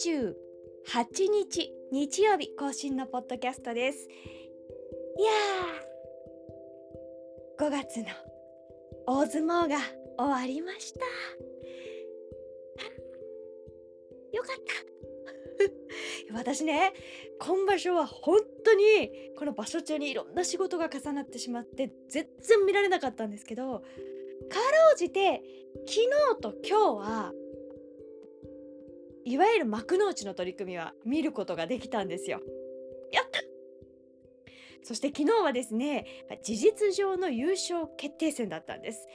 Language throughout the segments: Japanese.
28日日曜日更新のポッドキャストです。いやー5月の大相撲が終わりました。よかった。私ね今場所は本当にこの場所中にいろんな仕事が重なってしまって全然見られなかったんですけどかろうじて昨日と今日はいわゆる幕の内の取り組みは見ることができたんですよ。やったそして昨日はですね事実上の優勝決定戦だったんです。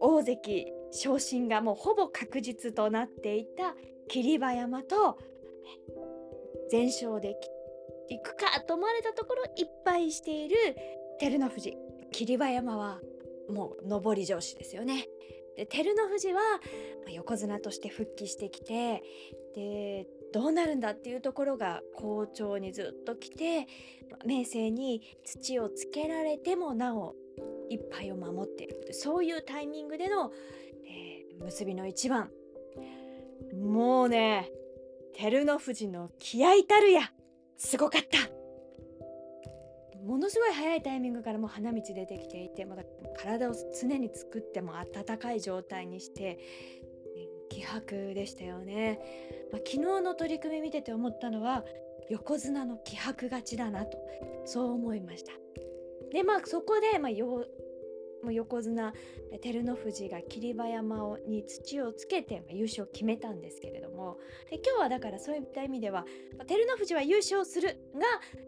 大関昇進がもうほぼ確実となっていた霧馬山と全勝でいくかと思われたところいっぱいしている照ノ富士霧馬山はもう上り調子ですよね。で照ノ富士は横綱として復帰してきてでどうなるんだっていうところが好調にずっと来て明生に土をつけられてもなお一杯を守っているそういうタイミングでの、えー、結びの一番。もうね照ノ富士の気合たるやすごかった。ものすごい早いタイミングからもう花道出てきていてもう体を常に作っても温かい状態にして気迫でしたよね、まあ、昨日の取り組み見てて思ったのは横綱の気迫勝ちだなとそう思いました。でまあそこで、まあ、もう横綱照ノ富士が霧馬山に土をつけて、優勝を決めたんですけれどもで今日はだからそういった意味では、照ノ富士は優勝するが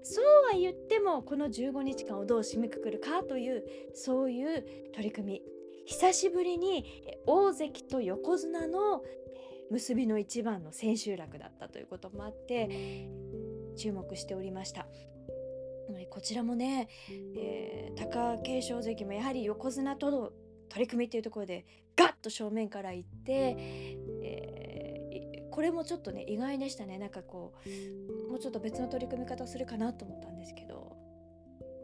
そうは言ってもこの15日間をどう締めくくるかというそういう取り組み。久しぶりに大関と横綱の結びの一番の千秋楽だったということもあって注目しておりました。こちらもね、えー、貴景勝関もやはり横綱との取り組みっていうところでガッと正面から行って、えー、これもちょっとね意外でしたね。なんかこうもうちょっと別の取り組み方をするかなと思ったんですけど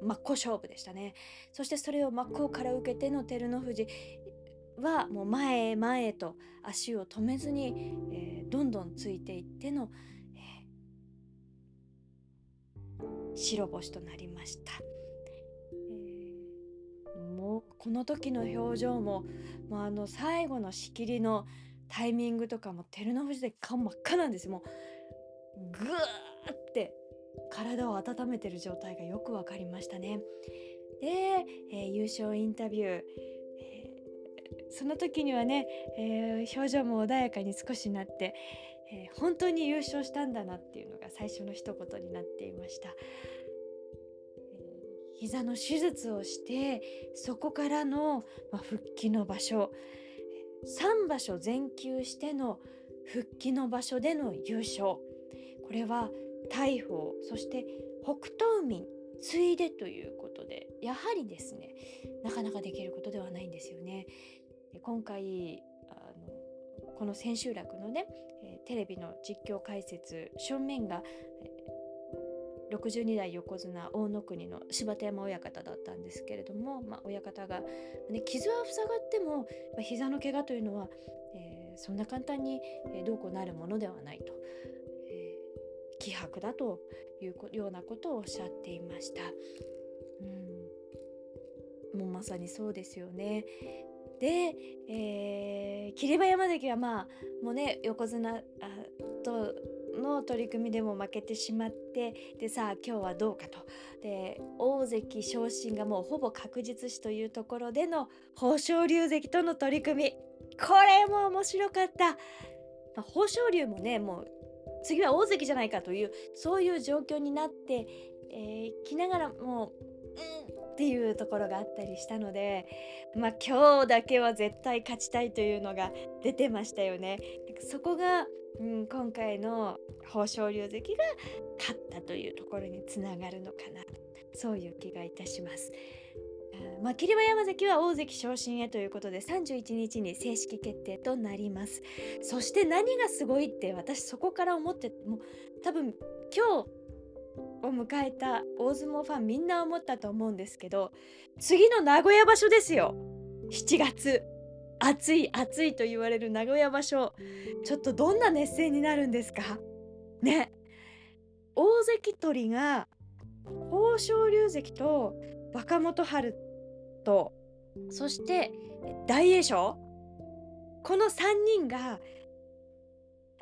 真っ向勝負でしたね。そしてそれを真っ向から受けての照ノ富士はもう前へ前へと足を止めずに、えー、どんどんついていっての、白星となりました、えー、もうこの時の表情ももうあの最後の仕切りのタイミングとかも照ノ富士で顔真っ赤なんですもうグーって体を温めてる状態がよく分かりましたね。で、えー、優勝インタビュー、えー、その時にはね、えー、表情も穏やかに少しなってえー、本当に優勝したんだなっていうのが最初の一言になっていました。えー、膝の手術をしてそこからの、ま、復帰の場所3場所全休しての復帰の場所での優勝これは大鵬そして北東民ついでということでやはりですねなかなかできることではないんですよね。今回この千秋楽のね、え、テレビの実況解説正面が、えー、62代横綱大野国の柴田山親方だったんですけれども、まあ、親方が、ね、傷は塞がっても、まあ、膝の怪我というのは、えー、そんな簡単に、えどうこうなるものではないと、え気迫だというようなことをおっしゃっていました。うんもうまさにそうですよね。で、えー、霧馬山関はまあもうね横綱との取り組みでも負けてしまってでさあ今日はどうかと。で大関昇進がもうほぼ確実視というところでの豊昇龍関との取り組。みこれも面白かった、まあ、豊昇龍もねもう次は大関じゃないかというそういう状況になってき、えー、ながらもううんっていうところがあったりしたのでまあ今日だけは絶対勝ちたいというのが出てましたよね。そこが、うん、今回の豊昇龍関が勝ったというところにつながるのかなそういう気がいたします。まあ、霧馬山関は大関昇進へということで31日に正式決定となりますそして何がすごいって私そこから思ってもう多分今日を迎えた大相撲ファンみんな思ったと思うんですけど次の名古屋場所ですよ。7月。暑い暑いと言われる名古屋場所。ちょっとどんな熱戦になるんですか？ね。大関取りが豊昇龍関と若元春とそして大栄翔。この3人が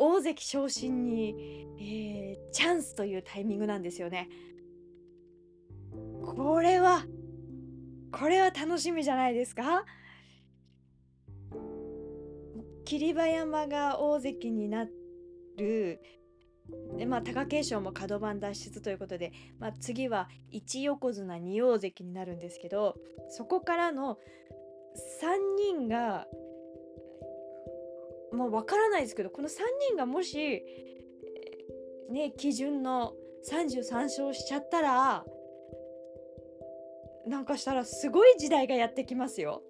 大関昇進に、えー、チャンスというタイミングなんですよね。これはこれは楽しみじゃないですか？霧馬山が大関になるでまあ貴景勝も角番脱出ということで、まあ、次は1横綱2大関になるんですけどそこからの3人がもう分からないですけどこの3人がもしね基準の33勝しちゃったらなんかしたらすごい時代がやってきますよ。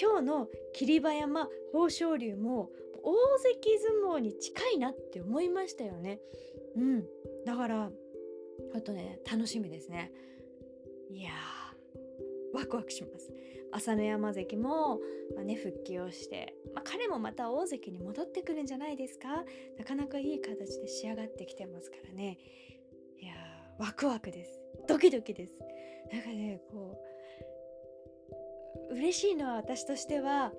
今日の霧馬山豊昇龍も大関相撲に近いなって思いましたよね。うん。だから、あとね、楽しみですね。いやー、ワクワクします。朝乃山関も、まあね、復帰をして、まあ、彼もまた大関に戻ってくるんじゃないですかなかなかいい形で仕上がってきてますからね。いやー、ワクワクです。ドキドキです。なんかね、こう、嬉しいのは私としては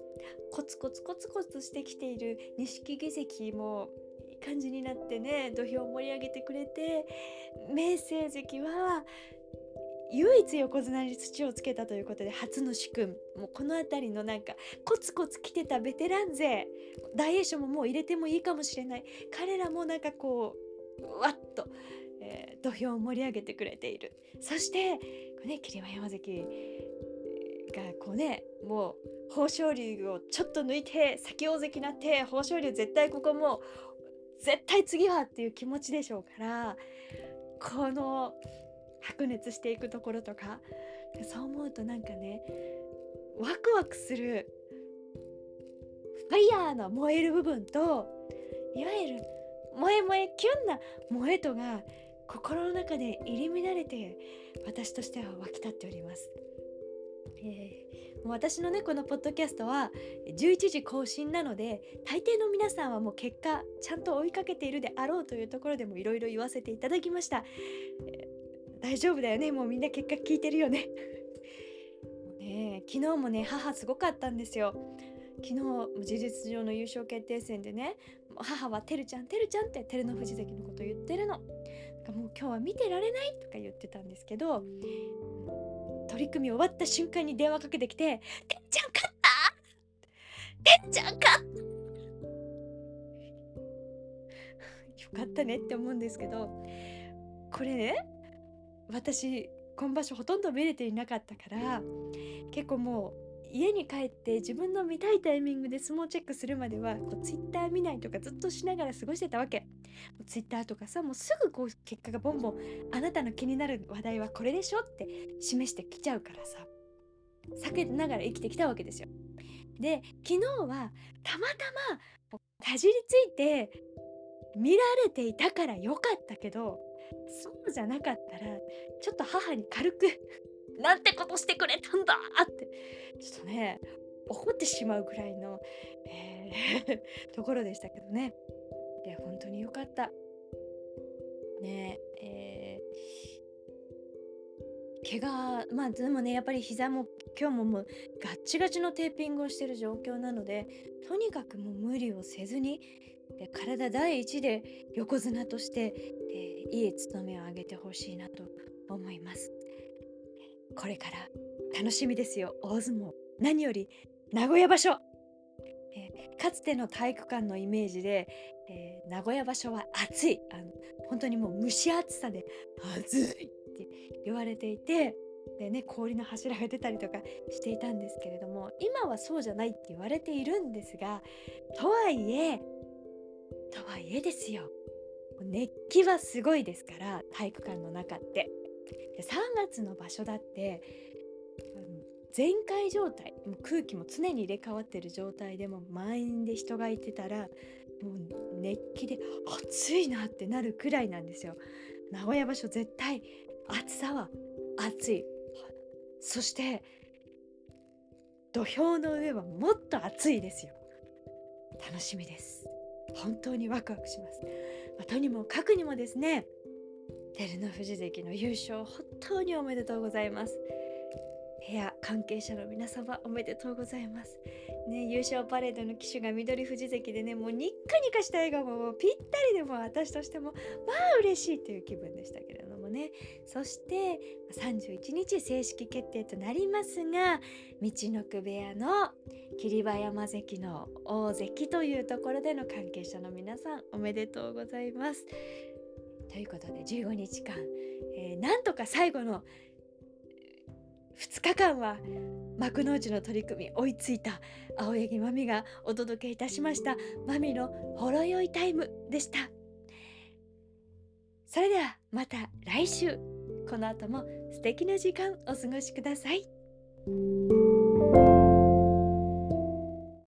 コツコツコツコツしてきている錦木関もいい感じになってね土俵を盛り上げてくれて明生関は唯一横綱に土をつけたということで初の主君。もうこの辺りのなんかコツコツ来てたベテラン勢。大栄翔ももう入れてもいいかもしれない。彼らもなんかこうわっと、えー、土俵を盛り上げてくれている。そしてね霧馬山関がこうねもう豊昇龍をちょっと抜いて先大関になって豊昇龍絶対ここもう絶対次はっていう気持ちでしょうからこの白熱していくところとかそう思うとなんかねワクワクするファイヤーの燃える部分といわゆる萌え萌えキュンな萌えとが心の中で入り乱れて私としては湧き立っております。えー、私のねこのポッドキャストは11時更新なので大抵の皆さんはもう結果ちゃんと追いかけているであろうというところでもいろいろ言わせていただきました、大丈夫だよねもうみんな結果聞いてるよねね昨日もね母すごかったんですよ昨日事実上の優勝決定戦でね母は「てるちゃんてるちゃん」って照ノ富士関のこと言ってるのか。もう今日は見てられないとか言ってたんですけど取り組み終わった瞬間に電話かけてきて「てっちゃん勝った？てっちゃん勝った!」よかったねって思うんですけどこれね私今場所ほとんど見れていなかったから結構もう家に帰って自分の見たいタイミングで相撲チェックするまではこうツイッター見ないとかずっとしながら過ごしてたわけ。ツイッターとかさもうすぐこう結果がボンボンあなたの気になる話題はこれでしょって示してきちゃうからさ避けながら生きてきたわけですよ。で昨日はたまたまかじりついて見られていたからよかったけどそうじゃなかったらちょっと母に軽く なんてことしてくれたんだって。ちょっとね怒ってしまうぐらいの、えー、ところでしたけどね。いや本当によかった。ねえー、怪我まあでもねやっぱり膝も今日ももうガッチガチのテーピングをしてる状況なのでとにかくもう無理をせずにで体第一で横綱として、えー、いい務めを上げてほしいなと思います。これから楽しみですよ。大相撲。何より名古屋場所、えー、かつての体育館のイメージで、えー、名古屋場所は暑い。あの本当にもう蒸し暑さで暑いって言われていてでね氷の柱が出たりとかしていたんですけれども今はそうじゃないって言われているんですがとはいえとはいえですよ。熱気はすごいですから体育館の中って。で3月の場所だって全開状態もう空気も常に入れ替わってる状態でも満員で人がいてたらもう熱気で暑いなってなるくらいなんですよ。名古屋場所絶対暑さは暑い。そして土俵の上はもっと暑いですよ。楽しみです。本当にワクワクします、まあ、とにもかくにもですね照ノ富士関の優勝本当におめでとうございます部屋関係者の皆様おめでとうございます。ね、優勝パレードの騎手が緑富士関でねもうニッカニカした笑顔もぴったりでも私としてもまあ嬉しいという気分でしたけれどもねそして31日正式決定となりますが道のく部屋の霧馬山関の大関というところでの関係者の皆さんおめでとうございます。ということで15日間、えー、なんとか最後の2日間は幕の内の取り組み追いついた青柳まみがお届けいたしましたまみのほろ酔いタイムでしたそれではまた来週この後も素敵な時間お過ごしください。